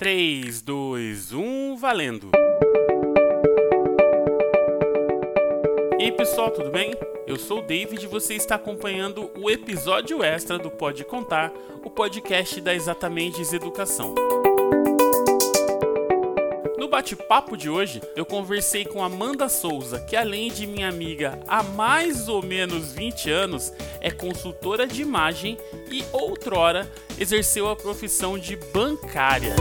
3, 2, 1, valendo! E aí pessoal, tudo bem? Eu sou o David e você está acompanhando o episódio extra do Pode Contar, o podcast da Exatamente Educação. No bate-papo de hoje, eu conversei com Amanda Souza, que além de minha amiga há mais ou menos 20 anos, é consultora de imagem e outrora exerceu a profissão de bancária.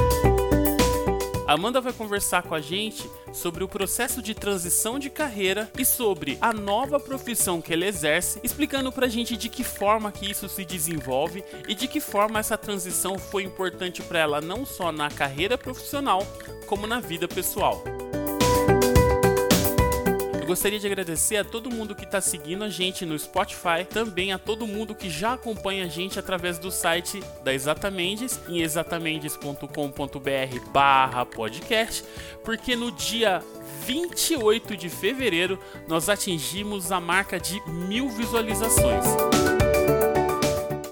Amanda vai conversar com a gente sobre o processo de transição de carreira e sobre a nova profissão que ela exerce, explicando pra gente de que forma que isso se desenvolve e de que forma essa transição foi importante para ela não só na carreira profissional, como na vida pessoal gostaria de agradecer a todo mundo que está seguindo a gente no Spotify, também a todo mundo que já acompanha a gente através do site da Exatamendes, em exatamendes.com.br barra podcast, porque no dia 28 de fevereiro nós atingimos a marca de mil visualizações.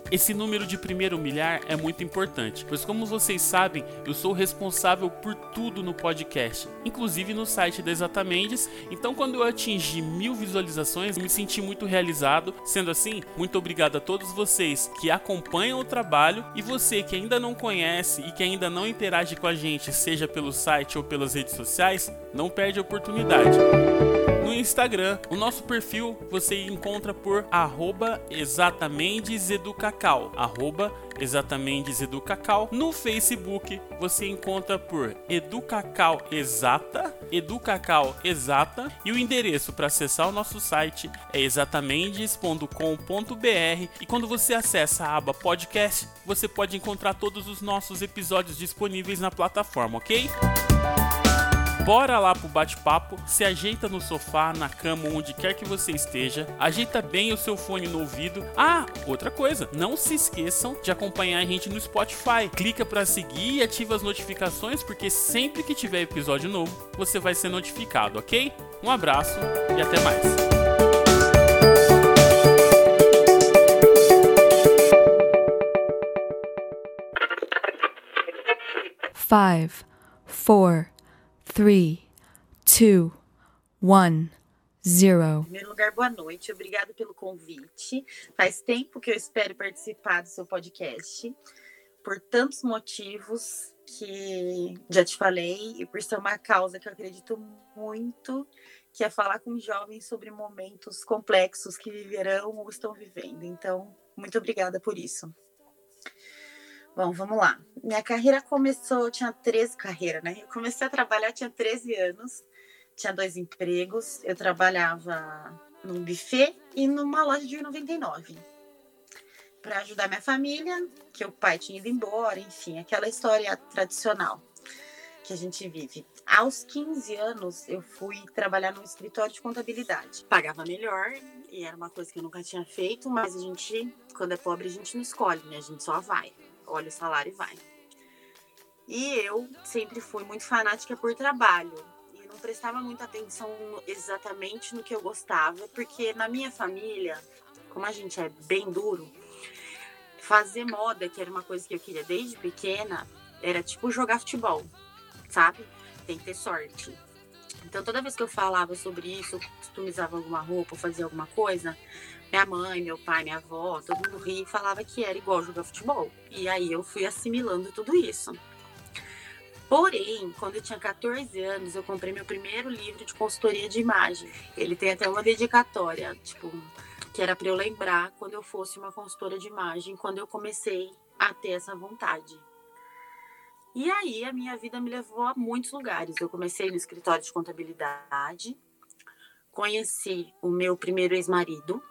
Esse número de primeiro milhar é muito importante, pois como vocês sabem, eu sou responsável por tudo no podcast, inclusive no site da Exatamendes. Então, quando eu atingi mil visualizações, me senti muito realizado. Sendo assim, muito obrigado a todos vocês que acompanham o trabalho e você que ainda não conhece e que ainda não interage com a gente, seja pelo site ou pelas redes sociais, não perde a oportunidade Instagram. O nosso perfil você encontra por arroba exatamenteseducacau, arroba exatamenteseducacau. No Facebook você encontra por Educacau Exata, Educacau Exata e o endereço para acessar o nosso site é exatamendes.com.br e quando você acessa a aba podcast, você pode encontrar todos os nossos episódios disponíveis na plataforma, ok? Bora lá pro bate-papo, se ajeita no sofá, na cama, onde quer que você esteja, ajeita bem o seu fone no ouvido. Ah, outra coisa, não se esqueçam de acompanhar a gente no Spotify. Clica para seguir e ativa as notificações, porque sempre que tiver episódio novo, você vai ser notificado, ok? Um abraço e até mais. Five, four, three, two, one, zero. Em primeiro lugar, boa noite. Obrigado pelo convite. Faz tempo que eu espero participar do seu podcast, por tantos motivos que já te falei e por ser uma causa que eu acredito muito, que é falar com jovens sobre momentos complexos que viverão ou estão vivendo. Então, muito obrigada por isso. Bom, vamos lá. Minha carreira começou, eu tinha 13 carreira, né? Eu comecei a trabalhar, tinha 13 anos, tinha dois empregos. Eu trabalhava num buffet e numa loja de 99 para ajudar minha família, que o pai tinha ido embora, enfim, aquela história tradicional que a gente vive. Aos 15 anos, eu fui trabalhar no escritório de contabilidade. Pagava melhor e era uma coisa que eu nunca tinha feito, mas a gente, quando é pobre, a gente não escolhe, né? A gente só vai olha o salário e vai. E eu sempre fui muito fanática por trabalho e não prestava muita atenção exatamente no que eu gostava, porque na minha família, como a gente é bem duro, fazer moda, que era uma coisa que eu queria desde pequena, era tipo jogar futebol, sabe? Tem que ter sorte. Então toda vez que eu falava sobre isso, customizava alguma roupa, fazia alguma coisa, minha mãe, meu pai, minha avó, todo mundo ria e falava que era igual jogar futebol. E aí eu fui assimilando tudo isso. Porém, quando eu tinha 14 anos, eu comprei meu primeiro livro de consultoria de imagem. Ele tem até uma dedicatória, tipo, que era para eu lembrar quando eu fosse uma consultora de imagem, quando eu comecei a ter essa vontade. E aí a minha vida me levou a muitos lugares. Eu comecei no escritório de contabilidade, conheci o meu primeiro ex-marido,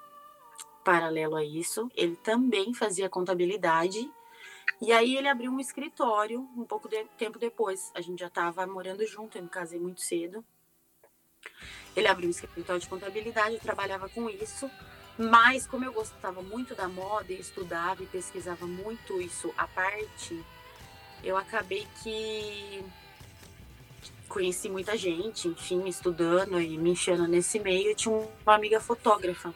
paralelo a isso, ele também fazia contabilidade. E aí ele abriu um escritório um pouco de tempo depois. A gente já estava morando junto, eu me casei muito cedo. Ele abriu um escritório de contabilidade, eu trabalhava com isso. Mas como eu gostava muito da moda e estudava e pesquisava muito isso à parte, eu acabei que conheci muita gente, enfim, estudando e me enchendo nesse meio. Eu tinha uma amiga fotógrafa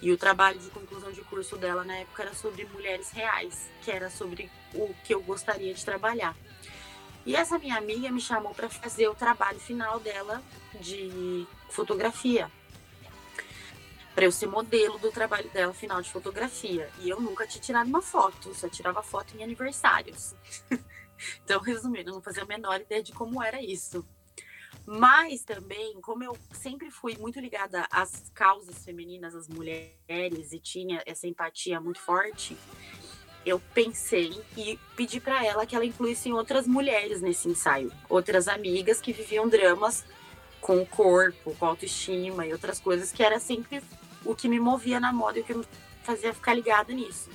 e o trabalho de conclusão de curso dela na época era sobre mulheres reais, que era sobre o que eu gostaria de trabalhar. E essa minha amiga me chamou para fazer o trabalho final dela de fotografia. Para eu ser modelo do trabalho dela final de fotografia. E eu nunca tinha tirado uma foto, só tirava foto em aniversários. então, resumindo, eu não fazia a menor ideia de como era isso. Mas também, como eu sempre fui muito ligada às causas femininas, às mulheres, e tinha essa empatia muito forte, eu pensei e pedi para ela que ela incluísse outras mulheres nesse ensaio, outras amigas que viviam dramas com o corpo, com autoestima e outras coisas que era sempre o que me movia na moda e o que me fazia ficar ligada nisso.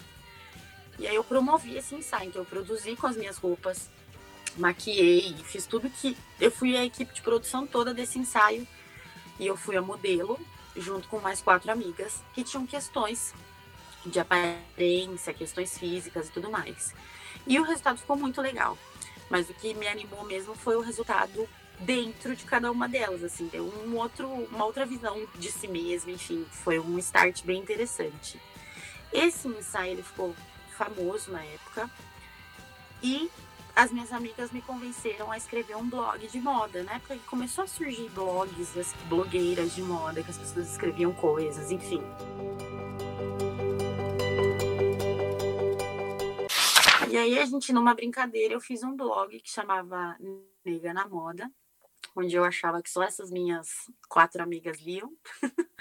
E aí eu promovi esse ensaio, então eu produzi com as minhas roupas, maquiei, fiz tudo que. Eu fui a equipe de produção toda desse ensaio e eu fui a modelo, junto com mais quatro amigas que tinham questões de aparência, questões físicas e tudo mais. E o resultado ficou muito legal. Mas o que me animou mesmo foi o resultado dentro de cada uma delas, assim, deu um outro, uma outra visão de si mesma, enfim, foi um start bem interessante. Esse ensaio ele ficou famoso na época e as minhas amigas me convenceram a escrever um blog de moda, né? Porque começou a surgir blogs, as blogueiras de moda, que as pessoas escreviam coisas, enfim. E aí a gente, numa brincadeira, eu fiz um blog que chamava Nega na Moda, onde eu achava que só essas minhas quatro amigas liam.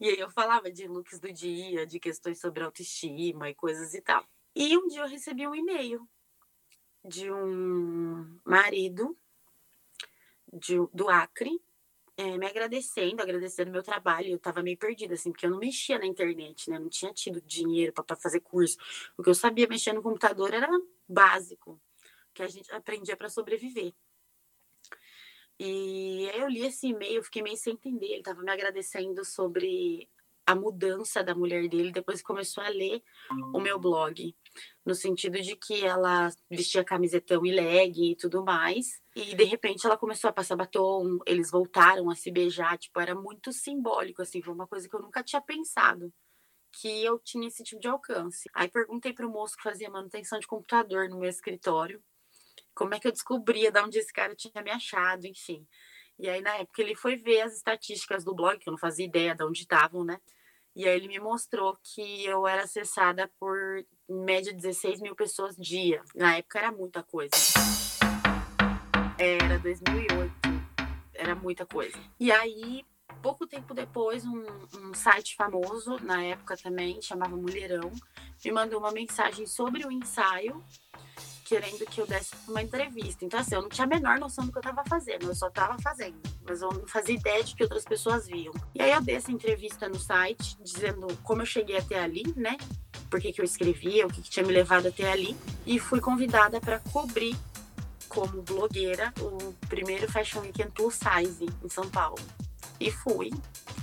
e aí eu falava de looks do dia, de questões sobre autoestima e coisas e tal. E um dia eu recebi um e-mail de um marido de, do Acre, é, me agradecendo, agradecendo meu trabalho. Eu tava meio perdida, assim, porque eu não mexia na internet, né? Não tinha tido dinheiro para fazer curso. O que eu sabia mexer no computador era básico, que a gente aprendia para sobreviver. E aí eu li esse e-mail, fiquei meio sem entender. Ele tava me agradecendo sobre a mudança da mulher dele depois começou a ler o meu blog, no sentido de que ela vestia camisetão e leg e tudo mais, e de repente ela começou a passar batom, eles voltaram a se beijar, tipo, era muito simbólico assim, foi uma coisa que eu nunca tinha pensado que eu tinha esse tipo de alcance. Aí perguntei para o moço que fazia manutenção de computador no meu escritório, como é que eu descobria de onde esse cara tinha me achado, enfim. E aí, na época, ele foi ver as estatísticas do blog, que eu não fazia ideia de onde estavam, né? E aí ele me mostrou que eu era acessada por em média 16 mil pessoas dia. Na época era muita coisa. Era 2008, era muita coisa. E aí, pouco tempo depois, um, um site famoso, na época também, chamava Mulherão, me mandou uma mensagem sobre o ensaio querendo que eu desse uma entrevista. Então, assim, eu não tinha a menor noção do que eu estava fazendo, eu só estava fazendo, mas eu não fazia ideia de que outras pessoas viam. E aí eu dei essa entrevista no site, dizendo como eu cheguei até ali, né? Por que, que eu escrevia, o que, que tinha me levado até ali, e fui convidada para cobrir como blogueira o primeiro Fashion Weekend Plus Size em São Paulo. E fui.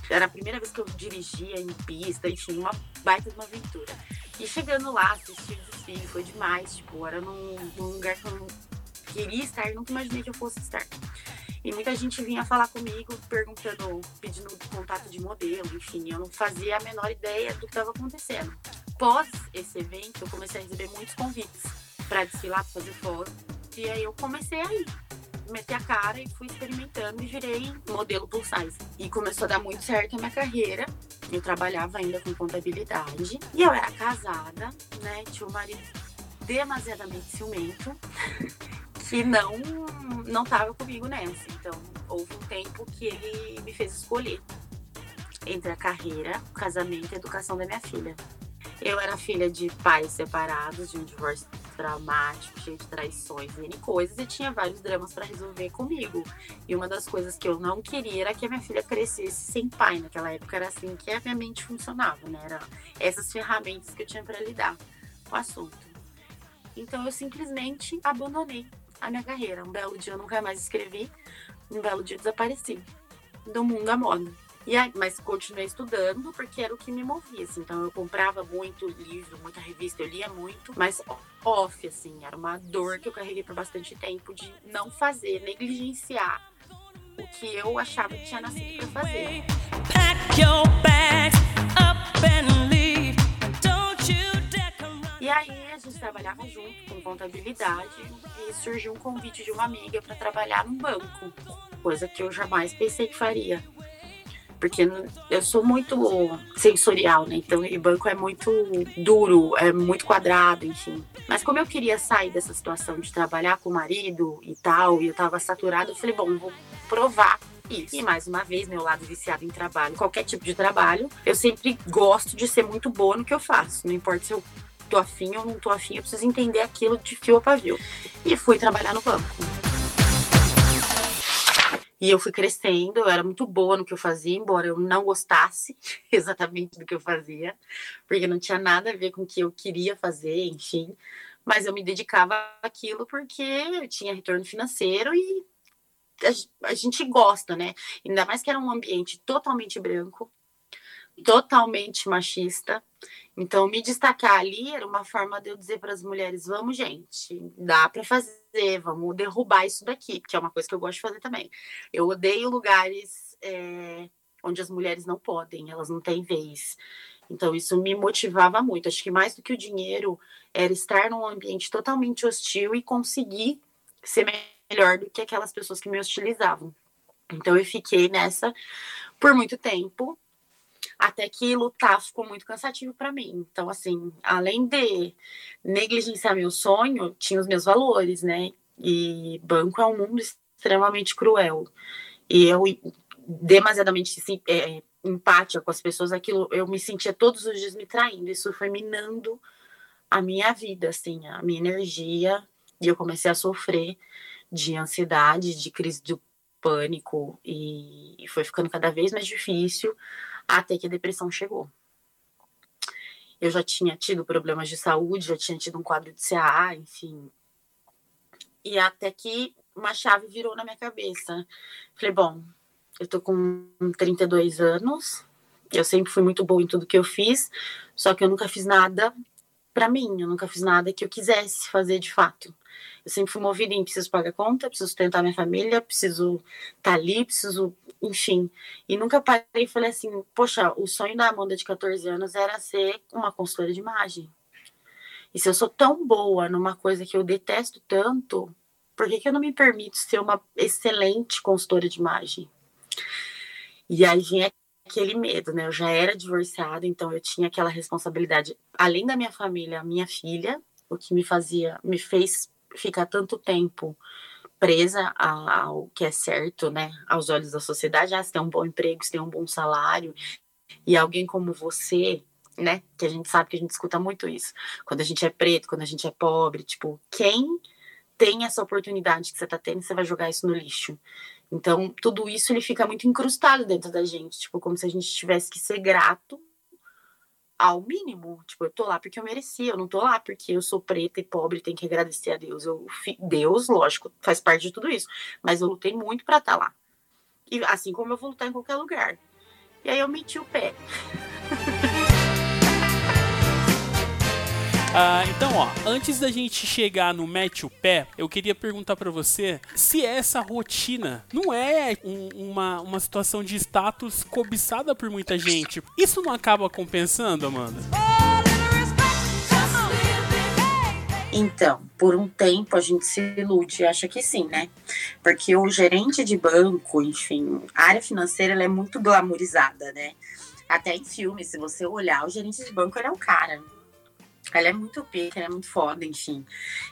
Era a primeira vez que eu dirigia em pista, enfim, uma baita de uma aventura. E chegando lá, assisti o desfile, foi demais. Tipo, era num, num lugar que eu não queria estar, nunca imaginei que eu fosse estar. E muita gente vinha falar comigo, perguntando, pedindo contato de modelo, enfim, eu não fazia a menor ideia do que estava acontecendo. Pós esse evento, eu comecei a receber muitos convites para desfilar, para fazer foto. E aí eu comecei a ir meti a cara e fui experimentando e virei modelo plus size. E começou a dar muito certo a minha carreira. Eu trabalhava ainda com contabilidade e eu era casada, né? Tinha um marido demasiadamente ciumento que não não tava comigo nessa. Então, houve um tempo que ele me fez escolher entre a carreira, o casamento e a educação da minha filha. Eu era filha de pais separados, de um divórcio traumático, cheio de traições e coisas, e tinha vários dramas para resolver comigo. E uma das coisas que eu não queria era que a minha filha crescesse sem pai. Naquela época era assim que a minha mente funcionava, né? Era essas ferramentas que eu tinha para lidar com o assunto. Então eu simplesmente abandonei a minha carreira. Um belo dia eu nunca mais escrevi, um belo dia desapareci do mundo da moda. E aí, mas continuei estudando porque era o que me movia, assim. Então eu comprava muito livro, muita revista, eu lia muito, mas off, assim, era uma dor que eu carreguei por bastante tempo de não fazer, negligenciar o que eu achava que tinha nascido para fazer. E aí a gente trabalhava junto com contabilidade e surgiu um convite de uma amiga para trabalhar num banco, coisa que eu jamais pensei que faria. Porque eu sou muito sensorial, né? Então, o banco é muito duro, é muito quadrado, enfim. Mas como eu queria sair dessa situação de trabalhar com o marido e tal, e eu tava saturada, eu falei, bom, vou provar isso. E mais uma vez, meu lado viciado em trabalho, qualquer tipo de trabalho, eu sempre gosto de ser muito boa no que eu faço. Não importa se eu tô afim ou não tô afim, eu preciso entender aquilo de fio a pavio. E fui trabalhar no banco. E eu fui crescendo, eu era muito boa no que eu fazia, embora eu não gostasse exatamente do que eu fazia, porque não tinha nada a ver com o que eu queria fazer, enfim. Mas eu me dedicava àquilo porque eu tinha retorno financeiro e a, gente gosta, né? Ainda mais que era um ambiente totalmente branco, totalmente machista. Então, me destacar ali era uma forma de eu dizer para as mulheres: vamos, gente, dá para fazer, vamos derrubar isso daqui, que é uma coisa que eu gosto de fazer também. Eu odeio lugares é, onde as mulheres não podem, elas não têm vez. Então, isso me motivava muito. Acho que mais do que o dinheiro era estar num ambiente totalmente hostil e conseguir ser melhor do que aquelas pessoas que me hostilizavam. Então eu fiquei nessa por muito tempo, até que lutar ficou muito cansativo para mim. Então, assim, além de negligenciar meu sonho, tinha os meus valores, né? E banco é um mundo extremamente cruel. E eu, demasiadamente assim, é, empática com as pessoas, aquilo eu me sentia todos os dias me traindo. Isso foi minando a minha vida, assim, a minha energia. E eu comecei a sofrer de ansiedade, de crise do pânico e foi ficando cada vez mais difícil até que a depressão chegou. Eu já tinha tido problemas de saúde, já tinha tido um quadro de CAA, enfim. E até que uma chave virou na minha cabeça. Falei, bom, eu tô com 32 anos, eu sempre fui muito boa em tudo que eu fiz, só que eu nunca fiz nada para mim, eu nunca fiz nada que eu quisesse fazer de fato. Eu sempre fui movida em preciso pagar conta, preciso tentar minha família, preciso estar tá ali, preciso, enfim. E nunca parei e falei assim, poxa, o sonho da Amanda de 14 anos era ser uma consultora de imagem. E se eu sou tão boa numa coisa que eu detesto tanto, por que, que eu não me permito ser uma excelente consultora de imagem? E aí vinha aquele medo, né? Eu já era divorciada, então eu tinha aquela responsabilidade, além da minha família, minha filha, o que me fazia, me fez ficar tanto tempo presa ao que é certo, né, aos olhos da sociedade, ah, você tem um bom emprego, você tem um bom salário, e alguém como você, né, que a gente sabe que a gente escuta muito isso, quando a gente é preto, quando a gente é pobre, tipo, quem tem essa oportunidade que você tá tendo, você vai jogar isso no lixo. Então, tudo isso ele fica muito incrustado dentro da gente, tipo, como se a gente tivesse que ser grato ao mínimo. Tipo, eu tô lá porque eu mereci, eu não tô lá porque eu sou preta e pobre, tenho que agradecer a Deus. Eu, Deus, lógico, faz parte de tudo isso. Mas eu lutei muito para estar tá lá. E assim como eu vou lutar em qualquer lugar. E aí eu meti o pé. Ah, então, ó, antes da gente chegar no mete o pé, eu queria perguntar para você se essa rotina não é um, uma, uma situação de status cobiçada por muita gente. Isso não acaba compensando, Amanda? Então, por um tempo a gente se ilude, acha que sim, né? Porque o gerente de banco, enfim, a área financeira é muito glamourizada, né? Até em filmes, se você olhar, o gerente de banco ele é um cara ela é muito pica, ela é muito foda, enfim.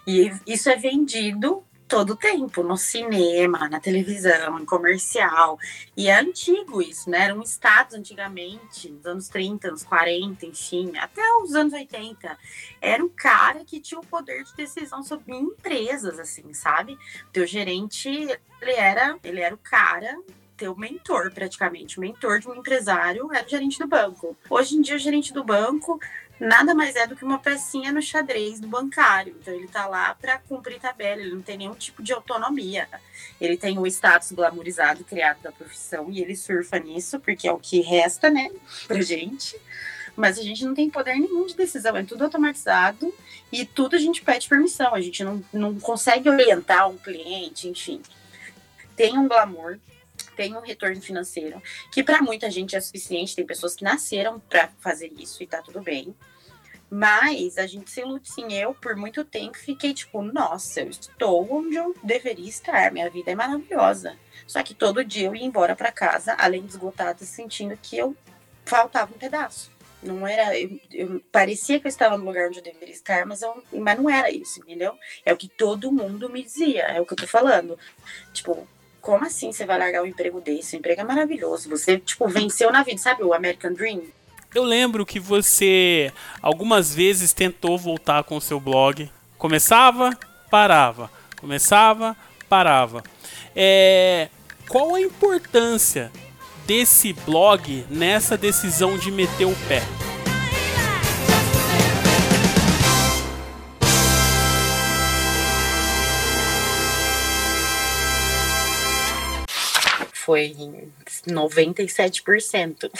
E isso é vendido todo o tempo, no cinema, na televisão, em comercial. E é antigo isso, né? Eram estados antigamente, nos anos 30, anos 40, enfim, até os anos 80. Era o cara que tinha o poder de decisão sobre empresas, assim, sabe? Teu gerente, ele era, ele era o cara teu mentor, praticamente. O mentor de um empresário era o gerente do banco. Hoje em dia, o gerente do banco nada mais é do que uma pecinha no xadrez do bancário. Então ele tá lá para cumprir tabela, ele não tem nenhum tipo de autonomia. Ele tem o status glamourizado criado da profissão e ele surfa nisso, porque é o que resta, né, pra gente. Mas a gente não tem poder nenhum de decisão, é tudo automatizado e tudo a gente pede permissão, a gente não, não consegue orientar um cliente, enfim. Tem um glamour, tem um retorno financeiro, que para muita gente é suficiente, tem pessoas que nasceram para fazer isso e tá tudo bem. Mas a gente se ilude, sim. Eu, por muito tempo, fiquei tipo, nossa, eu estou onde eu deveria estar. Minha vida é maravilhosa. Só que todo dia eu ia embora para casa, além de esgotada, sentindo que eu faltava um pedaço. Não era. Eu, eu, parecia que eu estava no lugar onde eu deveria estar, mas, eu, mas não era isso, entendeu? É o que todo mundo me dizia, é o que eu tô falando. Tipo, como assim você vai largar um emprego desse? O emprego é maravilhoso. Você, tipo, venceu na vida, sabe o American Dream? Eu lembro que você algumas vezes tentou voltar com o seu blog. Começava, parava. Começava, parava. É, qual a importância desse blog nessa decisão de meter o pé? Foi 97%.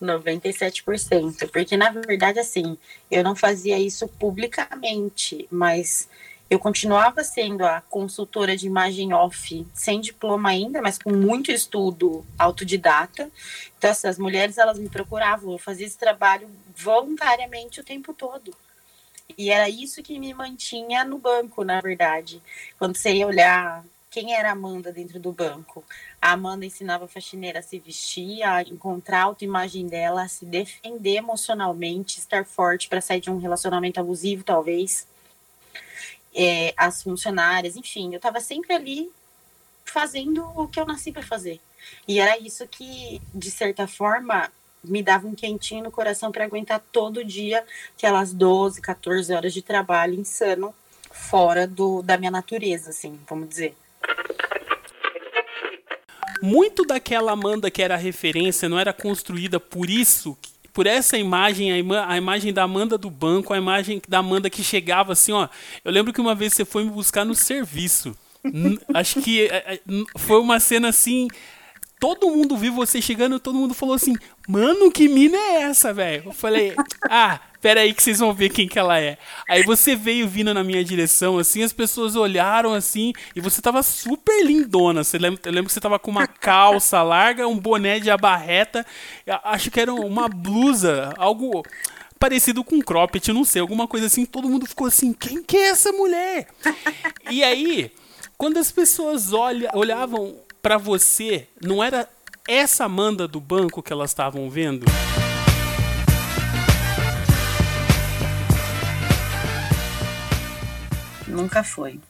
97%, porque na verdade assim, eu não fazia isso publicamente, mas eu continuava sendo a consultora de imagem off, sem diploma ainda, mas com muito estudo autodidata. Então, essas mulheres, elas me procuravam, eu fazia esse trabalho voluntariamente o tempo todo. E era isso que me mantinha no banco, na verdade. Quando você ia olhar quem era a Amanda dentro do banco, a Amanda ensinava a faxineira a se vestir, a encontrar a autoimagem dela, a se defender emocionalmente, estar forte para sair de um relacionamento abusivo, talvez é, as funcionárias, enfim, eu estava sempre ali fazendo o que eu nasci para fazer. E era isso que, de certa forma, me dava um quentinho no coração para aguentar todo dia aquelas 12, 14 horas de trabalho insano fora do, da minha natureza, assim, vamos dizer. Muito daquela Amanda que era referência não era construída por isso por essa imagem, a, ima a, imagem da Amanda do banco, a imagem da Amanda que chegava assim, ó. Eu lembro que uma vez você foi me buscar no serviço. Acho que é, é, foi uma cena assim. Todo mundo viu você chegando, todo mundo falou assim: Mano, que mina é essa, velho? Eu falei: Ah, pera aí que vocês vão ver quem que ela é. Aí você veio vindo na minha direção, assim, as pessoas olharam assim, e você tava super lindona. Você lembra, eu lembro que você tava com uma calça larga, um boné de abarreta, acho que era uma blusa, algo parecido com cropped, não sei, alguma coisa assim. Todo mundo ficou assim: quem que é essa mulher? E aí, quando as pessoas olha, olhavam para você, não era essa Amanda do banco que elas estavam vendo? Nunca foi.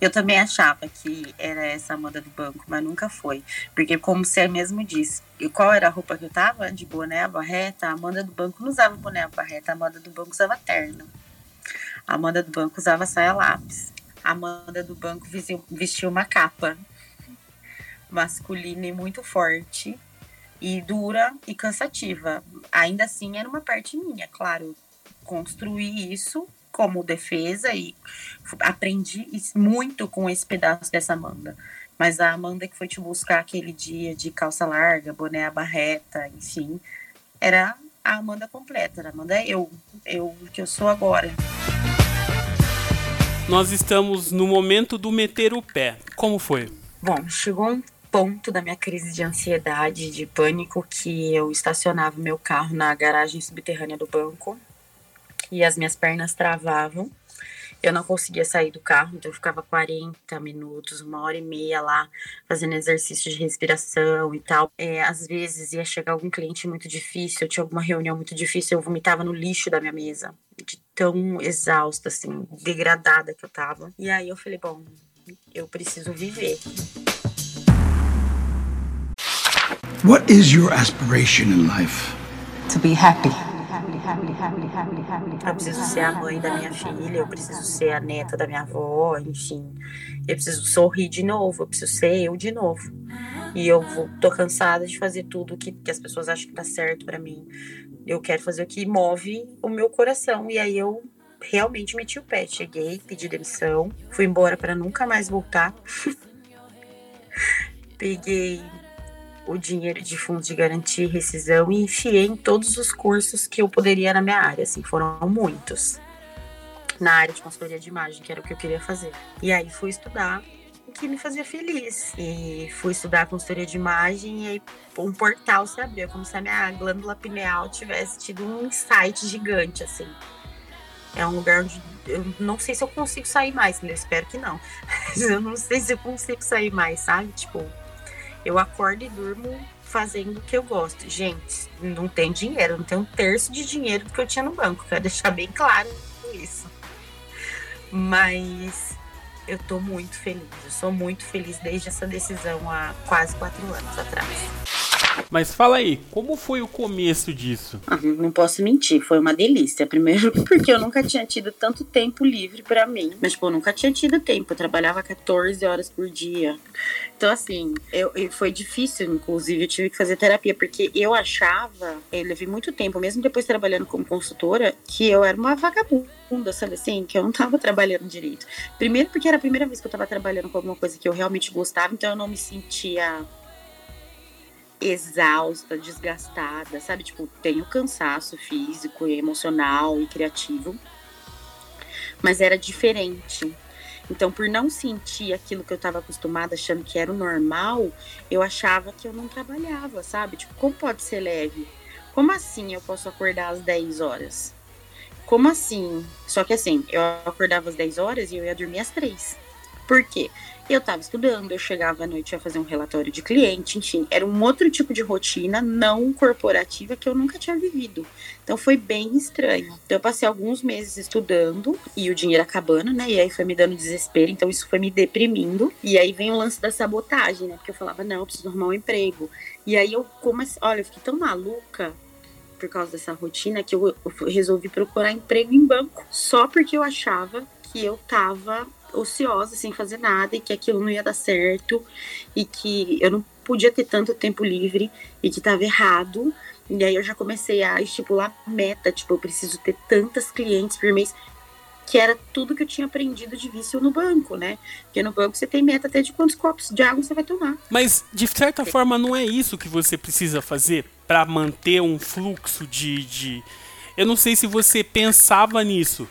Eu também achava que era essa moda do banco, mas nunca foi. Porque, como você mesmo disse, e qual era a roupa que eu tava? De boné, barreta. A Amanda do banco não usava boné, barreta. A Amanda do banco usava terno. A Amanda do banco usava saia lápis. A Amanda do banco vestia uma capa masculina e muito forte. E dura e cansativa. Ainda assim, era uma parte minha, claro. Construir isso como defesa e aprendi muito com esse pedaço dessa Amanda. Mas a Amanda que foi te buscar aquele dia de calça larga, boné barreta, enfim, era a Amanda completa, era a Amanda eu, eu que eu sou agora. Nós estamos no momento do meter o pé. Como foi? Bom, chegou um ponto da minha crise de ansiedade, de pânico, que eu estacionava meu carro na garagem subterrânea do banco e as minhas pernas travavam. Eu não conseguia sair do carro, então eu ficava 40 minutos, uma hora e meia lá, fazendo exercício de respiração e tal. É, às vezes ia chegar algum cliente muito difícil, eu tinha alguma reunião muito difícil, eu vomitava no lixo da minha mesa, de tão exausta, assim, degradada que eu tava. E aí eu falei, bom, eu preciso viver. What is your aspiration in life? To be happy. Eu preciso ser a mãe da minha filha, eu preciso ser a neta da minha avó, enfim. Eu preciso sorrir de novo, eu preciso ser eu de novo. E eu vou, tô cansada de fazer tudo que, que as pessoas acham que tá certo para mim. Eu quero fazer o que move o meu coração. E aí eu realmente meti o pé. Cheguei, pedi demissão, fui embora para nunca mais voltar. Peguei o dinheiro de fundos de garantia e rescisão e enfiei em todos os cursos que eu poderia na minha área, assim, foram muitos. Na área de consultoria de imagem, que era o que eu queria fazer. E aí fui estudar que me fazia feliz. E fui estudar consultoria de imagem e aí um portal se abriu, como se a minha glândula pineal tivesse tido um insight gigante, assim. É um lugar onde eu não sei se eu consigo sair mais, eu espero que não. Eu não sei se eu consigo sair mais, sabe? Tipo, eu acordo e durmo fazendo o que eu gosto. Gente, não tem dinheiro, não tem um terço de dinheiro do que eu tinha no banco, quero deixar bem claro isso. Mas eu tô muito feliz, eu sou muito feliz desde essa decisão há quase quatro anos atrás. Mas fala aí, como foi o começo disso? Ah, não posso mentir, foi uma delícia. Primeiro porque eu nunca tinha tido tanto tempo livre para mim. Mas, tipo, eu nunca tinha tido tempo. Eu trabalhava 14 horas por dia. Então, assim, eu, foi difícil, inclusive, eu tive que fazer terapia, porque eu achava, eu levei muito tempo, mesmo depois trabalhando como consultora, que eu era uma vagabunda, sabe assim? Que eu não tava trabalhando direito. Primeiro porque era a primeira vez que eu tava trabalhando com alguma coisa que eu realmente gostava, então eu não me sentia exausta, desgastada, sabe? Tipo, tenho cansaço físico, emocional e criativo, mas era diferente. Então, por não sentir aquilo que eu estava acostumada, achando que era o normal, eu achava que eu não trabalhava, sabe? Tipo, como pode ser leve? Como assim eu posso acordar às 10 horas? Como assim? Só que assim, eu acordava às 10 horas e eu ia dormir às 3. Por quê? Eu estava estudando, eu chegava à noite a fazer um relatório de cliente, enfim, era um outro tipo de rotina não corporativa que eu nunca tinha vivido. Então foi bem estranho. Então eu passei alguns meses estudando e o dinheiro acabando, né? E aí foi me dando desespero, então isso foi me deprimindo. E aí vem o lance da sabotagem, né? Porque eu falava, não, eu preciso arrumar um emprego. E aí eu comecei, olha, eu fiquei tão maluca por causa dessa rotina que eu, eu resolvi procurar emprego em banco só porque eu achava que eu tava ociosa, sem fazer nada, e que aquilo não ia dar certo, e que eu não podia ter tanto tempo livre, e que estava errado. E aí eu já comecei a estipular meta, tipo, eu preciso ter tantas clientes por mês, que era tudo que eu tinha aprendido de vício no banco, né? Porque no banco você tem meta até de quantos copos de água você vai tomar. Mas de certa forma não é isso que você precisa fazer para manter um fluxo de, de. Eu não sei se você pensava nisso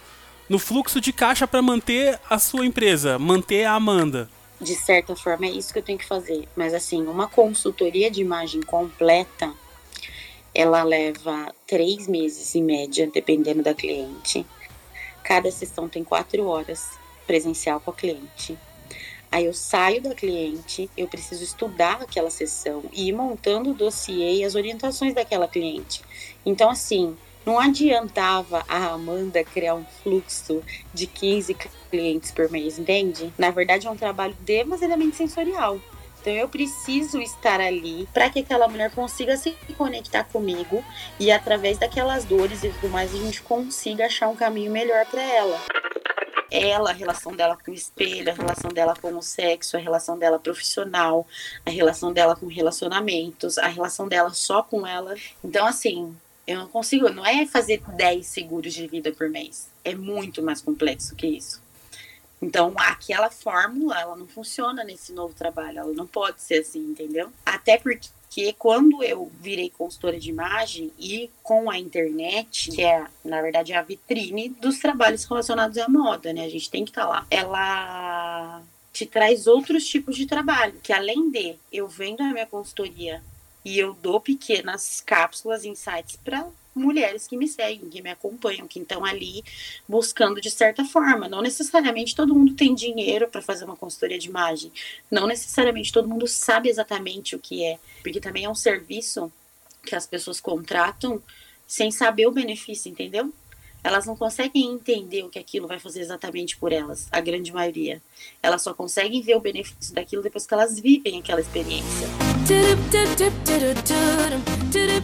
no fluxo de caixa para manter a sua empresa, manter a Amanda. De certa forma, é isso que eu tenho que fazer. Mas, assim, uma consultoria de imagem completa, ela leva três meses em média, dependendo da cliente. Cada sessão tem quatro horas presencial com a cliente. Aí eu saio da cliente, eu preciso estudar aquela sessão e ir montando o dossiê e as orientações daquela cliente. Então, assim, não adiantava a Amanda criar um fluxo de 15 clientes por mês, entende? Na verdade, é um trabalho demasiadamente sensorial. Então eu preciso estar ali para que aquela mulher consiga se conectar comigo e através daquelas dores e tudo mais a gente consiga achar um caminho melhor para ela. Ela, a relação dela com o espelho, a relação dela com o sexo, a relação dela profissional, a relação dela com relacionamentos, a relação dela só com ela. Então assim, eu não consigo, não é fazer 10 seguros de vida por mês. É muito mais complexo que isso. Então, aquela fórmula, ela não funciona nesse novo trabalho, ela não pode ser assim, entendeu? Até porque quando eu virei consultora de imagem e com a internet, que é, na verdade, a vitrine dos trabalhos relacionados à moda, né? A gente tem que estar tá lá. Ela te traz outros tipos de trabalho, que além de eu vendo a minha consultoria e eu dou pequenas cápsulas, insights para mulheres que me seguem, que me acompanham, que estão ali buscando de certa forma. Não necessariamente todo mundo tem dinheiro para fazer uma consultoria de imagem. Não necessariamente todo mundo sabe exatamente o que é, porque também é um serviço que as pessoas contratam sem saber o benefício, entendeu? Elas não conseguem entender o que aquilo vai fazer exatamente por elas, a grande maioria. Elas só conseguem ver o benefício daquilo depois que elas vivem aquela experiência.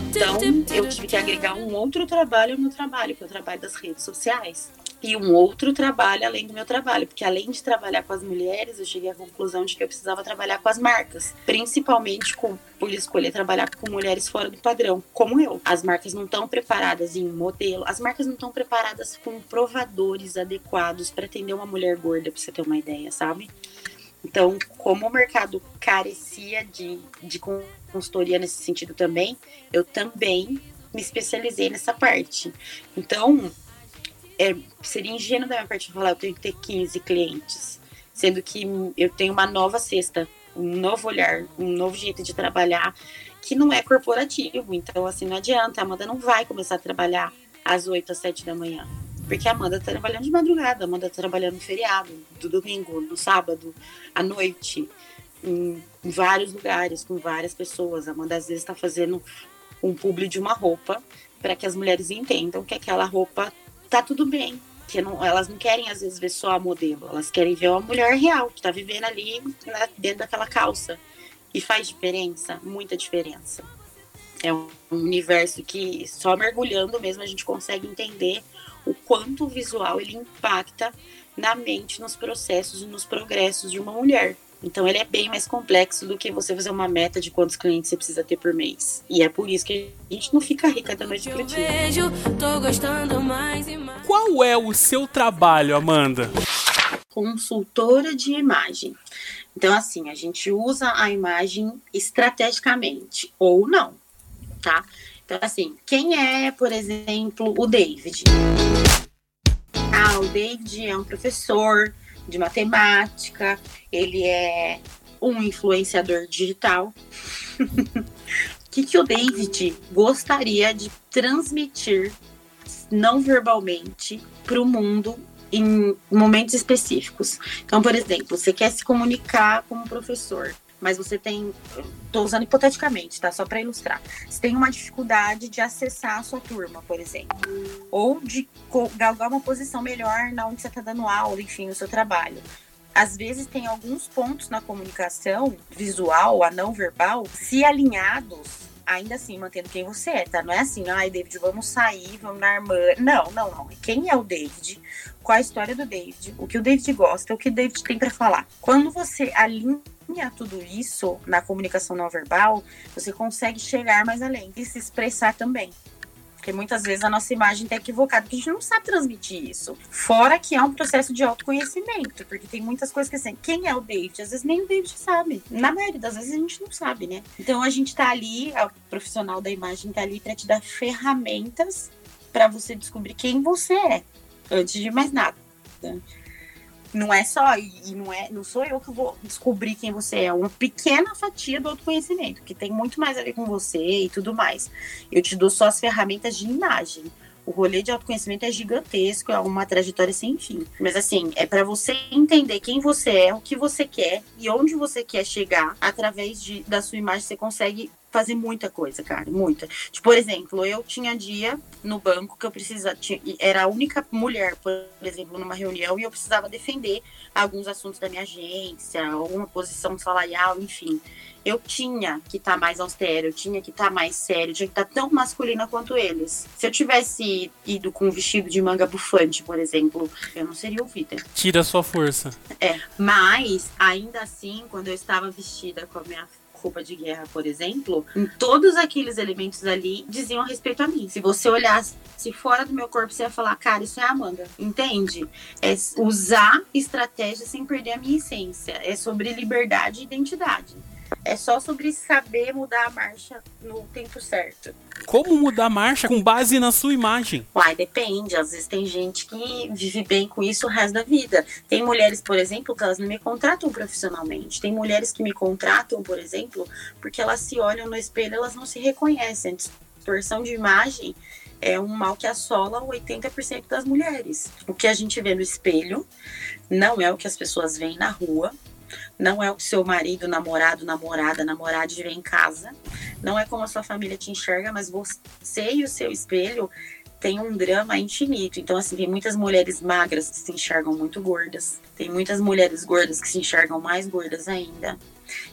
Então, eu tive que agregar um outro trabalho ao meu trabalho, que é o trabalho das redes sociais e um outro trabalho além do meu trabalho, porque além de trabalhar com as mulheres, eu cheguei à conclusão de que eu precisava trabalhar com as marcas, principalmente com, por escolher trabalhar com mulheres fora do padrão, como eu. As marcas não estão preparadas em modelo, as marcas não estão preparadas com provadores adequados para atender uma mulher gorda, para você ter uma ideia, sabe? Então, como o mercado carecia de, de consultoria nesse sentido também, eu também me especializei nessa parte. Então, é, seria ingênuo da minha parte falar eu tenho que ter 15 clientes. sendo que eu tenho uma nova cesta, um novo olhar, um novo jeito de trabalhar que não é corporativo. Então, assim, não adianta, a Amanda não vai começar a trabalhar às 8 às 7 da manhã. Porque a Amanda tá trabalhando de madrugada, a Amanda tá trabalhando no feriado, do domingo, no sábado, à noite, em, em vários lugares, com várias pessoas. A Amanda às vezes está fazendo um publi de uma roupa para que as mulheres entendam que aquela roupa tá tudo bem. Que não, elas não querem, às vezes, ver só a modelo, elas querem ver uma mulher real, que tá vivendo ali né, dentro daquela calça. E faz diferença, muita diferença. É um universo que só mergulhando mesmo a gente consegue entender o quanto o visual ele impacta na mente, nos processos e nos progressos de uma mulher. Então ele é bem mais complexo do que você fazer uma meta de quantos clientes você precisa ter por mês. E é por isso que a gente não fica rica da noite pro dia. Qual é o seu trabalho, Amanda? Consultora de imagem. Então, assim, a gente usa a imagem estrategicamente ou não, tá? Então, assim, quem é, por exemplo, o David? Ah, o David é um professor de matemática, ele é um influenciador digital. O que, que o David gostaria de transmitir não verbalmente para o mundo em momentos específicos? Então, por exemplo, você quer se comunicar como professor mas você tem, estou usando hipoteticamente, tá? Só para ilustrar. Você tem uma dificuldade de acessar a sua turma, por exemplo, ou de galgar uma posição melhor na onde você está dando aula, enfim, no seu trabalho. Às vezes tem alguns pontos na comunicação visual, a não verbal, se alinhados ainda assim mantendo quem você é, tá? Não é assim, ai, David, vamos sair, vamos na irmã. Não, não, não. Quem é o David? Qual a história do David? O que o David gosta, o que o David tem para falar. Quando você alinha tudo isso na comunicação não verbal, você consegue chegar mais além e se expressar também. Porque muitas vezes a nossa imagem está equivocada, porque a gente não sabe transmitir isso. Fora que é um processo de autoconhecimento, porque tem muitas coisas que assim, quem é o David? Às vezes nem o David sabe. Na maioria das vezes a gente não sabe, né? Então a gente está ali, o profissional da imagem está ali para te dar ferramentas para você descobrir quem você é, antes de mais nada. Não é só, e não é, não sou eu que vou descobrir quem você é, é uma pequena fatia do autoconhecimento, que tem muito mais a ver com você e tudo mais. Eu te dou só as ferramentas de imagem. O rolê de autoconhecimento é gigantesco, é uma trajetória sem fim. Mas assim, é para você entender quem você é, o que você quer e onde você quer chegar através de, da sua imagem. Você consegue fazer muita coisa, cara, muita. Tipo, por exemplo, eu tinha dia no banco que eu precisava, tinha, era a única mulher, por exemplo, numa reunião e eu precisava defender alguns assuntos da minha agência, alguma posição salarial, enfim. Eu tinha que estar tá mais austero, eu tinha que estar tá mais sério, eu tinha que estar tá tão masculina quanto eles. Se eu tivesse ido com um vestido de manga bufante, por exemplo, eu não seria ouvida. Tira a sua força. É, mas ainda assim, quando eu estava vestida com a minha roupa de guerra, por exemplo, em todos aqueles elementos ali diziam respeito a mim. Se você olhasse fora do meu corpo, você ia falar, cara, isso é a Amanda. Entende? É usar estratégia sem perder a minha essência. É sobre liberdade e identidade. É só sobre saber mudar a marcha no tempo certo. Como mudar a marcha com base na sua imagem? Uai, depende. Às vezes tem gente que vive bem com isso o resto da vida. Tem mulheres, por exemplo, que elas não me contratam profissionalmente. Tem mulheres que me contratam, por exemplo, porque elas se olham no espelho elas não se reconhecem. A distorção de imagem é um mal que assola 80% das mulheres. O que a gente vê no espelho não é o que as pessoas veem na rua, não é o seu marido, namorado, namorada, namorada vê em casa. Não é como a sua família te enxerga, mas você e o seu espelho tem um drama infinito. Então, assim, tem muitas mulheres magras que se enxergam muito gordas. Tem muitas mulheres gordas que se enxergam mais gordas ainda.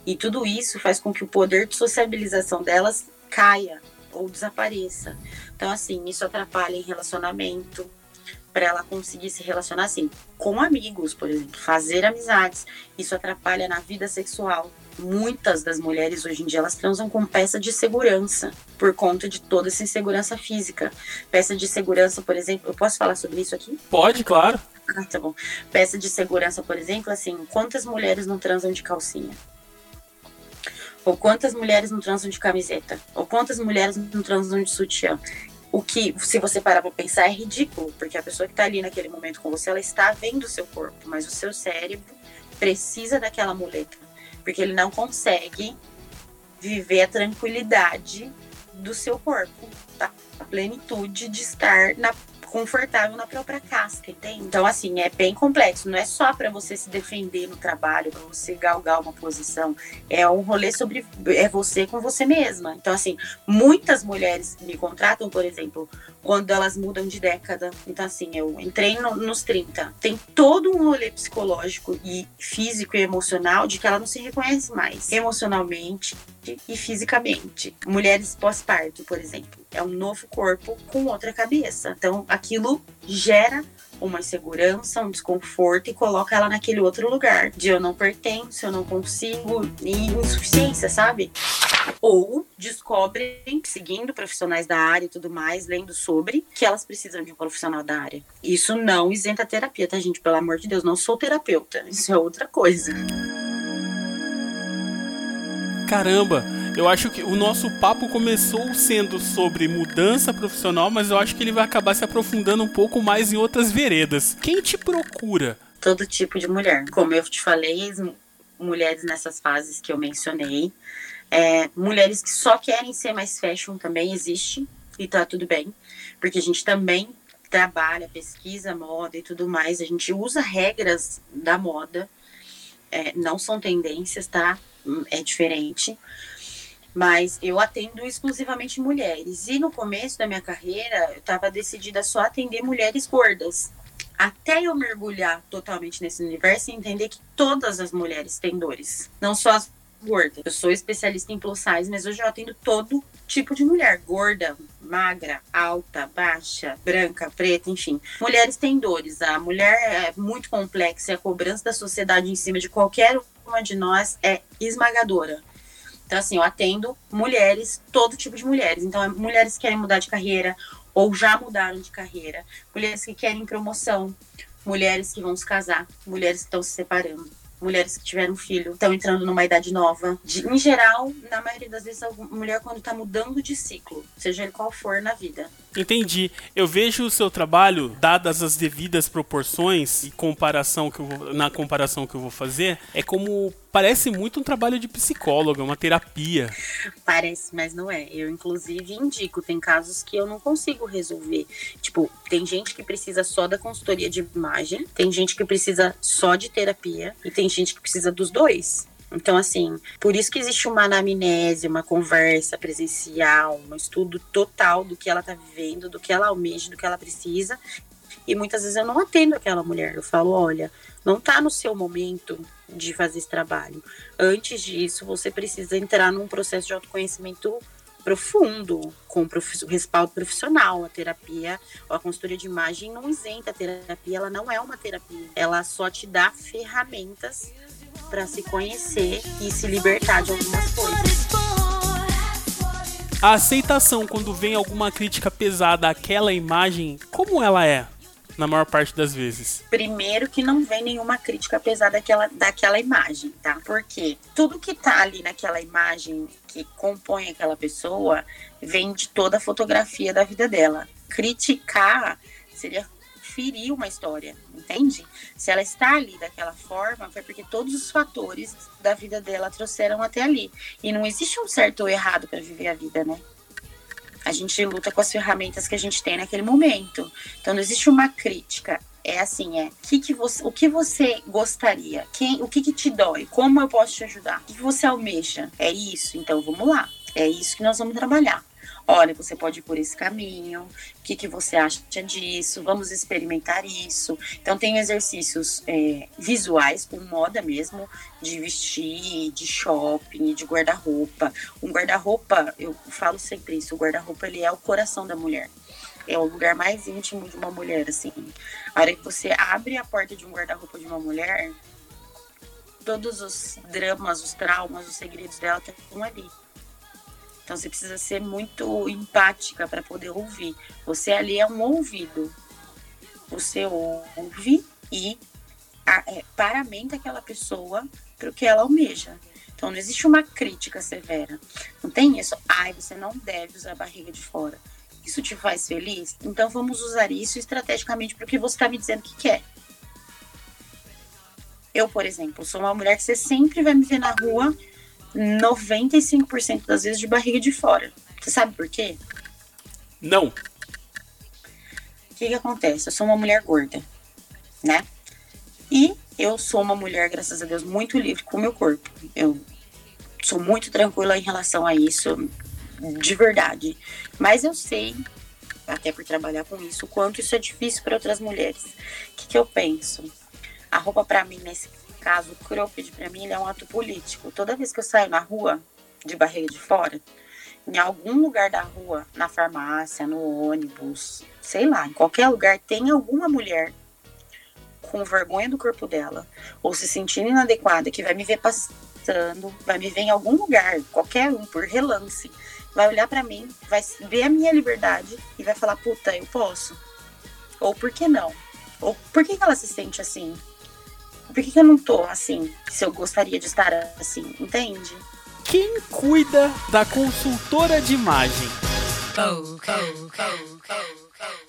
E tudo isso faz com que o poder de sociabilização delas caia ou desapareça. Então, assim, isso atrapalha em relacionamento, para ela conseguir se relacionar assim com amigos, por exemplo, fazer amizades. Isso atrapalha na vida sexual. Muitas das mulheres hoje em dia elas transam com peça de segurança por conta de toda essa insegurança física. Peça de segurança, por exemplo, eu posso falar sobre isso aqui? Pode, claro. Ah, tá bom. Peça de segurança, por exemplo, assim, quantas mulheres não transam de calcinha? Ou quantas mulheres não transam de camiseta? Ou quantas mulheres não transam de sutiã? O que, se você parar para pensar, é ridículo, porque a pessoa que está ali naquele momento com você, ela está vendo o seu corpo, mas o seu cérebro precisa daquela muleta, porque ele não consegue viver a tranquilidade do seu corpo, tá? A plenitude de estar na confortável na própria casca, entende? Então, assim, é bem complexo. Não é só para você se defender no trabalho, para você galgar uma posição. É um rolê sobre é você com você mesma. Então, assim, muitas mulheres me contratam, por exemplo, quando elas mudam de década. Então, assim, eu entrei no, nos 30. Tem todo um rolê psicológico e físico e emocional de que ela não se reconhece mais emocionalmente e fisicamente. Mulheres pós-parto, por exemplo é um novo corpo com outra cabeça. Então, aquilo gera uma insegurança, um desconforto e coloca ela naquele outro lugar de eu não pertenço, eu não consigo, e insuficiência, sabe? Ou descobrem, seguindo profissionais da área e tudo mais, lendo sobre, que elas precisam de um profissional da área. Isso não isenta a terapia, tá, gente? Pelo amor de Deus, não sou terapeuta. Isso é outra coisa. Caramba, eu acho que o nosso papo começou sendo sobre mudança profissional, mas eu acho que ele vai acabar se aprofundando um pouco mais em outras veredas. Quem te procura? Todo tipo de mulher. Como eu te falei, mulheres nessas fases que eu mencionei. É, mulheres que só querem ser mais fashion também existe e tá tudo bem, porque a gente também trabalha, pesquisa moda e tudo mais, a gente usa regras da moda, é, não são tendências, tá? é diferente. Mas eu atendo exclusivamente mulheres. E no começo da minha carreira, eu estava decidida só atender mulheres gordas. Até eu mergulhar totalmente nesse universo e entender que todas as mulheres têm dores. Não só as gordas. Eu sou especialista em plus size, mas hoje eu atendo todo tipo de mulher. Gorda, magra, alta, baixa, branca, preta, enfim. Mulheres têm dores. A mulher é muito complexa e a cobrança da sociedade em cima de qualquer uma de nós é esmagadora. Então, assim, eu atendo mulheres, todo tipo de mulheres. Então, é mulheres que querem mudar de carreira ou já mudaram de carreira, mulheres que querem promoção, mulheres que vão se casar, mulheres que estão se separando mulheres que tiveram filho estão entrando numa idade nova. De, em geral, na maioria das vezes, a mulher quando está mudando de ciclo, seja ele qual for na vida. Entendi. Eu vejo o seu trabalho, dadas as devidas proporções e comparação que vou, na comparação que eu vou fazer, é como parece muito um trabalho de psicóloga, uma terapia. Parece, mas não é. Eu, inclusive, indico. Tem casos que eu não consigo resolver. Tipo, tem gente que precisa só da consultoria de imagem, tem gente que precisa só de terapia e tem gente que precisa dos dois. Então, assim, por isso que existe uma anamnese, uma conversa presencial, um estudo total do que ela tá vivendo, do que ela almeja, do que ela precisa. E muitas vezes eu não atendo aquela mulher. Eu falo, olha, não tá no seu momento de fazer esse trabalho. Antes disso, você precisa entrar num processo de autoconhecimento profundo, com respaldo profissional. A terapia, a consultoria de imagem não isenta a terapia, ela não é uma terapia. Ela só te dá ferramentas para se conhecer e se libertar de algumas coisas. A aceitação quando vem alguma crítica pesada àquela imagem, como ela é? na maior parte das vezes? Primeiro que não vem nenhuma crítica pesada daquela, daquela imagem, tá? Porque tudo que tá ali naquela imagem que compõe aquela pessoa vem de toda a fotografia da vida dela. Criticar seria ferir uma história, entende? Se ela está ali daquela forma, foi porque todos os fatores da vida dela trouxeram até ali. E não existe um certo ou errado para viver a vida, né? A gente luta com as ferramentas que a gente tem naquele momento. Então não existe uma crítica. É assim, é que que você, o que você gostaria? Quem, o que, que te dói? Como eu posso te ajudar? O que, que você almeja? É isso? Então vamos lá. É isso que nós vamos trabalhar olha, você pode ir por esse caminho, o que, que você acha disso, vamos experimentar isso. Então, tem exercícios é, visuais, com moda mesmo, de vestir, de shopping, de guarda-roupa. Um guarda-roupa, eu falo sempre isso, o guarda-roupa ele é o coração da mulher. É o lugar mais íntimo de uma mulher, assim. A hora que você abre a porta de um guarda-roupa de uma mulher, todos os dramas, os traumas, os segredos dela estão ali. Então você precisa ser muito empática para poder ouvir. Você ali é um ouvido. Você ouve e é, paramenta aquela pessoa para o que ela almeja. Então não existe uma crítica severa. Não tem isso. Ai, você não deve usar a barriga de fora. Isso te faz feliz? Então vamos usar isso estrategicamente para o que você está me dizendo que quer. Eu, por exemplo, sou uma mulher que você sempre vai me ver na rua 95% das vezes de barriga de fora. Você sabe por quê? Não. O que, que acontece? Eu sou uma mulher gorda, né? E eu sou uma mulher, graças a Deus, muito livre com o meu corpo. Eu sou muito tranquila em relação a isso, de verdade. Mas eu sei, até por trabalhar com isso, o quanto isso é difícil para outras mulheres. O que, que eu penso? A roupa para mim, nesse caso, cropped para mim, é um ato político. Toda vez que eu saio na rua, de barriga de fora, em algum lugar da rua, na farmácia, no ônibus, sei lá, em qualquer lugar, tem alguma mulher com vergonha do corpo dela ou se sentindo inadequada que vai me ver passando, vai me ver em algum lugar, qualquer um, por relance, vai olhar para mim, vai ver a minha liberdade e vai falar: puta, eu posso. Ou por que não? Ou por que ela se sente assim? Por que, que eu não tô assim, se eu gostaria de estar assim, entende? Quem cuida da consultora de imagem?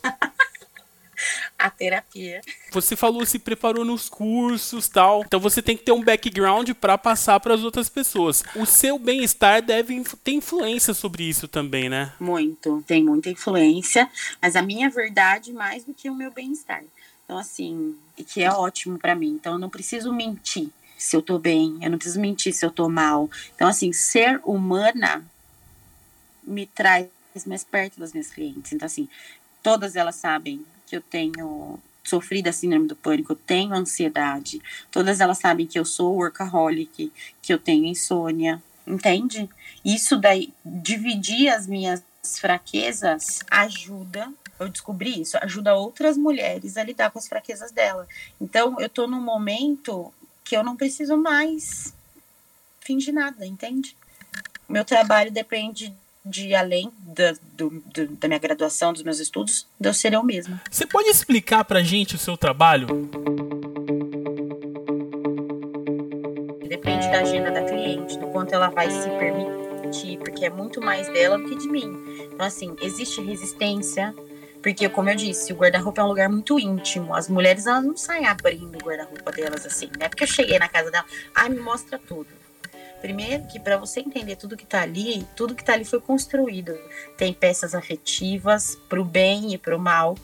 a terapia. Você falou se preparou nos cursos, tal. Então você tem que ter um background para passar para as outras pessoas. O seu bem-estar deve ter influência sobre isso também, né? Muito, tem muita influência, mas a minha verdade mais do que o meu bem-estar. Então assim, e que é ótimo para mim. Então eu não preciso mentir se eu tô bem, eu não preciso mentir se eu tô mal. Então assim, ser humana me traz mais perto das minhas clientes. Então assim, todas elas sabem que eu tenho sofrido da síndrome do pânico, eu tenho ansiedade. Todas elas sabem que eu sou workaholic, que eu tenho insônia, entende? Isso daí, dividir as minhas fraquezas ajuda eu descobri isso, ajuda outras mulheres a lidar com as fraquezas dela. Então, eu tô num momento que eu não preciso mais fingir nada, entende? Meu trabalho depende de além da, do, da minha graduação, dos meus estudos, de eu ser eu mesma. Você pode explicar pra gente o seu trabalho? Depende da agenda da cliente, do quanto ela vai se permitir, porque é muito mais dela do que de mim. Então, assim, existe resistência, porque, como eu disse, o guarda-roupa é um lugar muito íntimo. As mulheres, elas não saem abrindo o guarda-roupa delas assim, né? Porque eu cheguei na casa dela, ai, me mostra tudo. Primeiro que para você entender tudo que tá ali, tudo que tá ali foi construído. Tem peças afetivas para o bem e para o mal.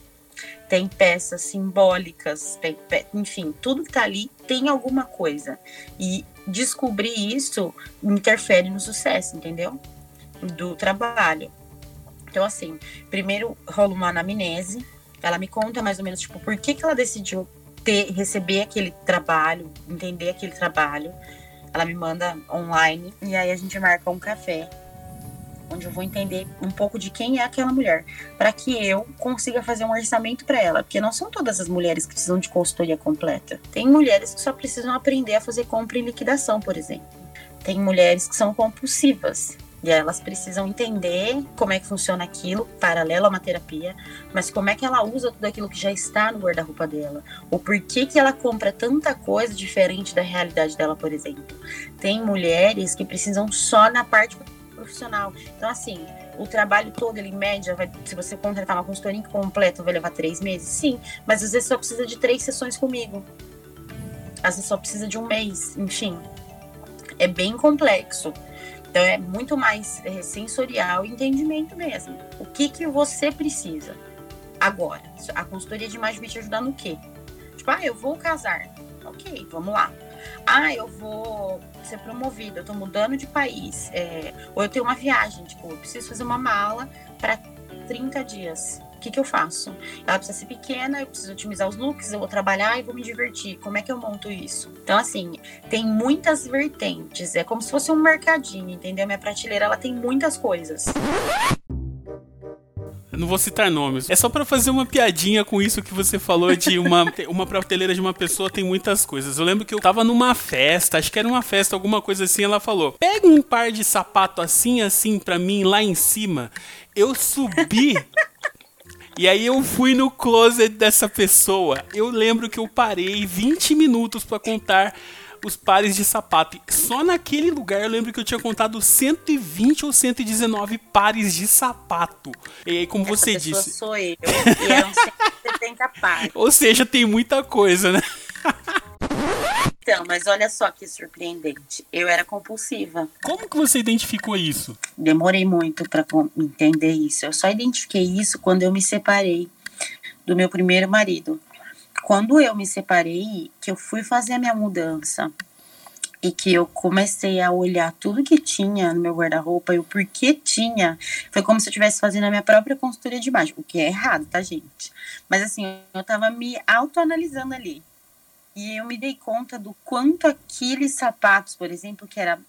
Tem peças simbólicas, tem, enfim, tudo que tá ali tem alguma coisa. E descobrir isso interfere no sucesso, entendeu? Do trabalho. Então, assim, primeiro rola uma anamnese, ela me conta mais ou menos, tipo, por que, que ela decidiu ter, receber aquele trabalho, entender aquele trabalho. Ela me manda online e aí a gente marca um café onde eu vou entender um pouco de quem é aquela mulher, para que eu consiga fazer um orçamento para ela, porque não são todas as mulheres que precisam de consultoria completa. Tem mulheres que só precisam aprender a fazer compra e liquidação, por exemplo. Tem mulheres que são compulsivas, e elas precisam entender como é que funciona aquilo, paralelo a uma terapia, mas como é que ela usa tudo aquilo que já está no guarda-roupa dela. Ou por que, que ela compra tanta coisa diferente da realidade dela, por exemplo. Tem mulheres que precisam só na parte profissional. Então, assim, o trabalho todo, ele em média, vai, se você contratar uma consultoria completa, vai levar três meses? Sim, mas às vezes só precisa de três sessões comigo. Às vezes só precisa de um mês, enfim. É bem complexo. Então é muito mais é, sensorial entendimento mesmo. O que que você precisa agora? A consultoria de imagem vai te ajudar no quê? Tipo, ah, eu vou casar. Ok, vamos lá. Ah, eu vou ser promovida, eu tô mudando de país. É, ou eu tenho uma viagem, tipo, eu preciso fazer uma mala para 30 dias que, que eu faço? Ela precisa ser pequena, eu preciso otimizar os looks, eu vou trabalhar e vou me divertir. Como é que eu monto isso? Então, assim, tem muitas vertentes. É como se fosse um mercadinho, entendeu? Minha prateleira, ela tem muitas coisas. Eu não vou citar nomes. É só para fazer uma piadinha com isso que você falou de uma, uma prateleira de uma pessoa tem muitas coisas. Eu lembro que eu tava numa festa, acho que era uma festa, alguma coisa assim, ela falou: "Pega um par de sapato assim assim para mim lá em cima". Eu subi e aí eu fui no closet dessa pessoa. Eu lembro que eu parei 20 minutos para contar os pares de sapato. Só naquele lugar eu lembro que eu tinha contado 120 ou 119 pares de sapato. E aí, como Essa você disse. sou eu. E eram 170 pares. Ou seja, tem muita coisa, né? Então, mas olha só que surpreendente. Eu era compulsiva. Como que você identificou isso? Demorei muito para entender isso. Eu só identifiquei isso quando eu me separei do meu primeiro marido. Quando eu me separei, que eu fui fazer a minha mudança e que eu comecei a olhar tudo que tinha no meu guarda-roupa e o porquê tinha, foi como se eu estivesse fazendo a minha própria consultoria de imagem, o que é errado, tá, gente? Mas assim, eu tava me autoanalisando ali. E eu me dei conta do quanto aqueles sapatos, por exemplo, que era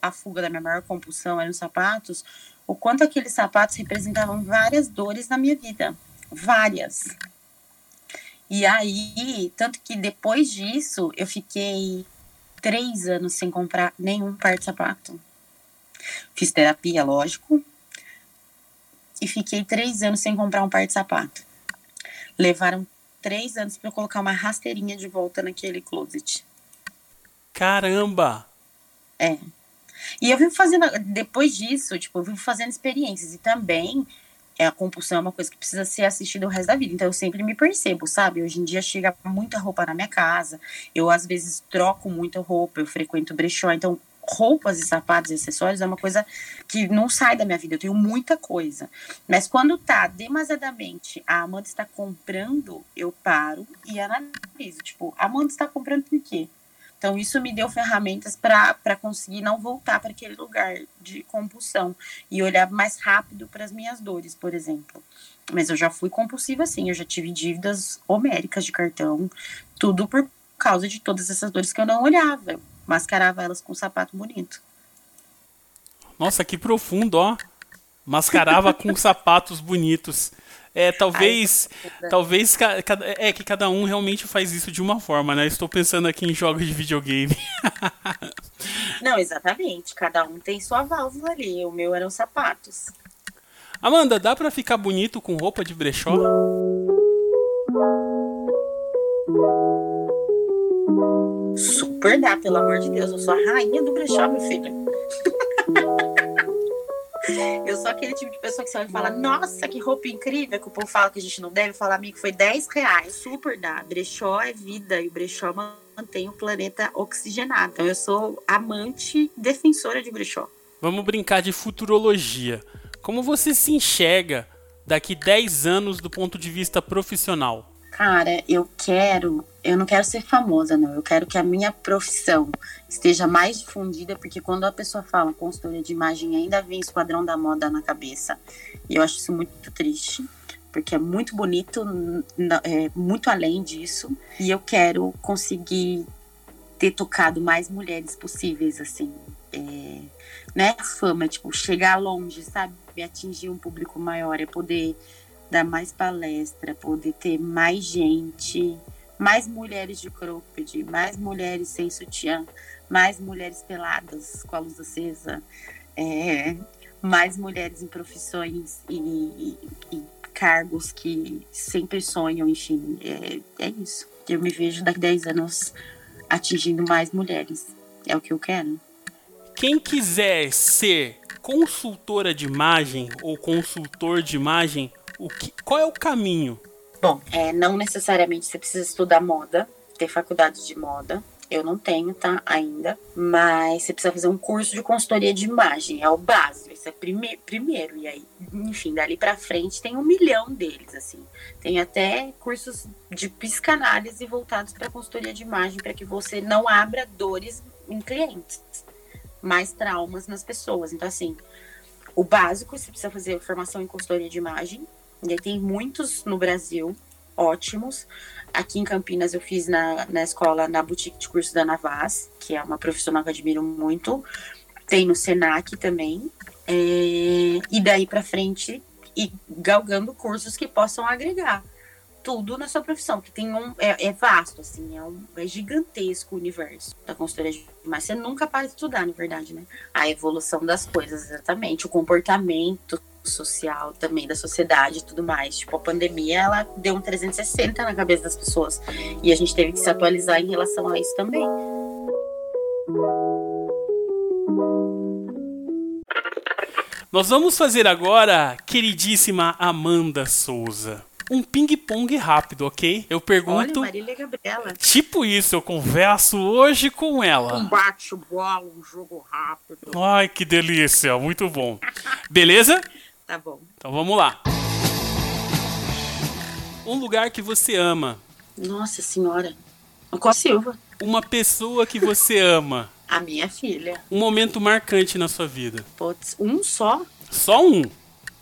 a fuga da minha maior compulsão, eram sapatos, o quanto aqueles sapatos representavam várias dores na minha vida. Várias. E aí, tanto que depois disso, eu fiquei três anos sem comprar nenhum par de sapato. Fiz terapia, lógico. E fiquei três anos sem comprar um par de sapato. Levaram três anos para eu colocar uma rasteirinha de volta naquele closet. Caramba! É. E eu vivo fazendo, depois disso, tipo, eu vivo fazendo experiências. E também é, a compulsão é uma coisa que precisa ser assistida o resto da vida. Então eu sempre me percebo, sabe? Hoje em dia chega muita roupa na minha casa. Eu às vezes troco muita roupa, eu frequento brechó. Então roupas e sapatos e acessórios é uma coisa que não sai da minha vida. Eu tenho muita coisa. Mas quando tá demasiadamente, a Amanda está comprando, eu paro e analiso. Tipo, a Amanda está comprando por quê? Então, isso me deu ferramentas para conseguir não voltar para aquele lugar de compulsão e olhar mais rápido para as minhas dores, por exemplo. Mas eu já fui compulsiva, sim, eu já tive dívidas homéricas de cartão, tudo por causa de todas essas dores que eu não olhava. Mascarava elas com um sapato bonito. Nossa, que profundo, ó. Mascarava com sapatos bonitos. É, talvez, Ai, talvez é que cada um realmente faz isso de uma forma, né? Estou pensando aqui em jogos de videogame. Não, exatamente. Cada um tem sua válvula ali. O meu eram sapatos. Amanda, dá para ficar bonito com roupa de brechó? Super dá, pelo amor de Deus. Eu sou a rainha do brechó, meu filho. Eu sou aquele tipo de pessoa que você vai falar, nossa, que roupa incrível, que o povo fala que a gente não deve falar, amigo, foi 10 reais, super dá. Brechó é vida e o brechó mantém o planeta oxigenado. Então eu sou amante, defensora de brechó. Vamos brincar de futurologia. Como você se enxerga daqui 10 anos do ponto de vista profissional? Cara, eu quero, eu não quero ser famosa, não. Eu quero que a minha profissão esteja mais difundida, porque quando a pessoa fala consultoria de imagem, ainda vem Esquadrão da Moda na cabeça. E eu acho isso muito triste, porque é muito bonito, é muito além disso. E eu quero conseguir ter tocado mais mulheres possíveis, assim. É, né? Fama, tipo, chegar longe, sabe? Atingir um público maior, é poder dar mais palestra, poder ter mais gente, mais mulheres de cropped, mais mulheres sem sutiã, mais mulheres peladas com a luz acesa, é, mais mulheres em profissões e, e, e, cargos que sempre sonham, enfim, é, é isso. Eu me vejo daqui a 10 anos atingindo mais mulheres. É o que eu quero. Quem quiser ser consultora de imagem ou consultor de imagem, o que, qual é o caminho? Bom, é, não necessariamente você precisa estudar moda, ter faculdade de moda. Eu não tenho, tá? Ainda. Mas você precisa fazer um curso de consultoria de imagem. É o básico. Isso é prime primeiro. E aí, enfim, dali pra frente tem um milhão deles, assim. Tem até cursos de psicanálise voltados para consultoria de imagem, para que você não abra dores em clientes, mais traumas nas pessoas. Então, assim, o básico, você precisa fazer formação em consultoria de imagem, e tem muitos no Brasil, ótimos. Aqui em Campinas eu fiz na, na escola, na boutique de curso da Navas, que é uma profissional que eu admiro muito. Tem no Senac também. É, e daí para frente, e galgando cursos que possam agregar tudo na sua profissão, que tem um é, é vasto assim, é, um, é gigantesco o universo da consultoria, mas você nunca para de estudar, na verdade, né? A evolução das coisas, exatamente, o comportamento social também da sociedade e tudo mais. Tipo, a pandemia ela deu um 360 na cabeça das pessoas e a gente teve que se atualizar em relação a isso também. Nós vamos fazer agora, queridíssima Amanda Souza, um ping-pong rápido, ok? Eu pergunto. Olha, Marília Gabriela. Tipo isso, eu converso hoje com ela. Um bate-bola, um jogo rápido. Ai, que delícia, muito bom. Beleza? Tá bom. Então vamos lá. Um lugar que você ama. Nossa senhora. Qual Silva? Uma pessoa que você ama. A minha filha. Um momento marcante na sua vida. Putz, um só? Só um.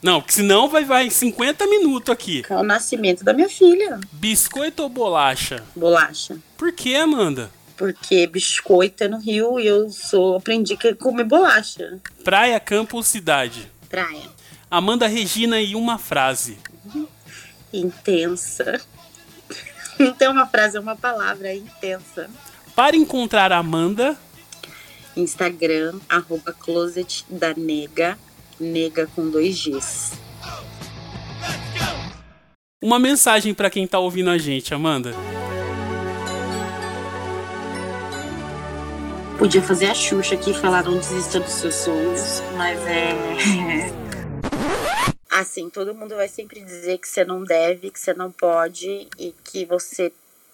Não, porque senão vai, vai 50 minutos aqui. É o nascimento da minha filha. Biscoito ou bolacha? Bolacha. Por que, Amanda? Porque biscoito é no Rio e eu sou aprendi que comer bolacha. Praia, campo ou cidade? Praia. Amanda Regina e uma frase. Intensa. Não tem uma frase, é uma palavra, é intensa. Para encontrar a Amanda, Instagram, arroba closet da nega, nega com dois Gs. uma mensagem pra quem tá ouvindo a gente, Amanda. Podia fazer a Xuxa aqui e falar não desista dos seus sonhos, mas é. Assim, todo mundo vai sempre dizer que você não deve, que você não pode e que você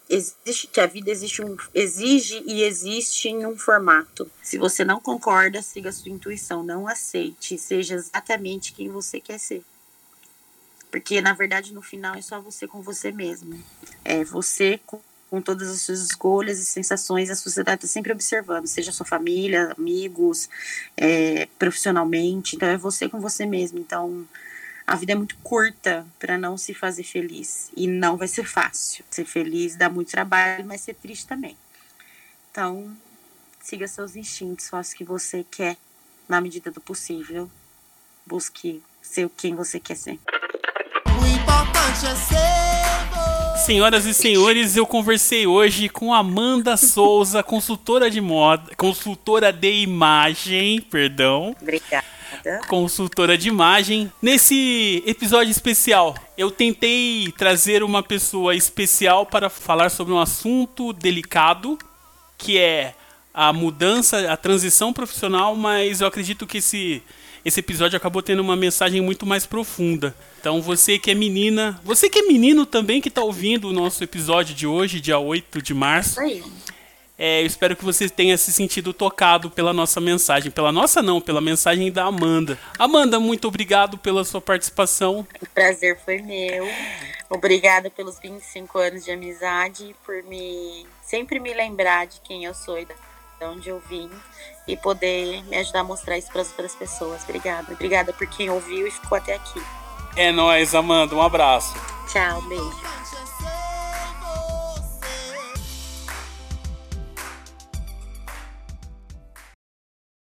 existe, que a vida existe um, exige e existe em um formato. Se você não concorda, siga a sua intuição, não aceite, seja exatamente quem você quer ser. Porque na verdade no final é só você com você mesmo. É você com, com todas as suas escolhas e sensações, a sociedade está sempre observando, seja sua família, amigos, é, profissionalmente. Então é você com você mesmo. Então a vida é muito curta para não se fazer feliz e não vai ser fácil. Ser feliz dá muito trabalho, mas ser triste também. Então, siga seus instintos, faça o que você quer na medida do possível. Busque ser quem você quer ser. O importante é ser Senhoras e senhores, eu conversei hoje com Amanda Souza, consultora de moda, consultora de imagem, perdão, Obrigada. consultora de imagem. Nesse episódio especial, eu tentei trazer uma pessoa especial para falar sobre um assunto delicado, que é a mudança, a transição profissional, mas eu acredito que esse esse episódio acabou tendo uma mensagem muito mais profunda. Então você que é menina, você que é menino também que está ouvindo o nosso episódio de hoje, dia 8 de março, é, eu espero que você tenha se sentido tocado pela nossa mensagem. Pela nossa não, pela mensagem da Amanda. Amanda, muito obrigado pela sua participação. O prazer foi meu. Obrigada pelos 25 anos de amizade e por me sempre me lembrar de quem eu sou e de onde eu vim e poder me ajudar a mostrar isso para as outras pessoas. Obrigada. Obrigada por quem ouviu e ficou até aqui. É nóis, Amanda, um abraço. Tchau, beijo.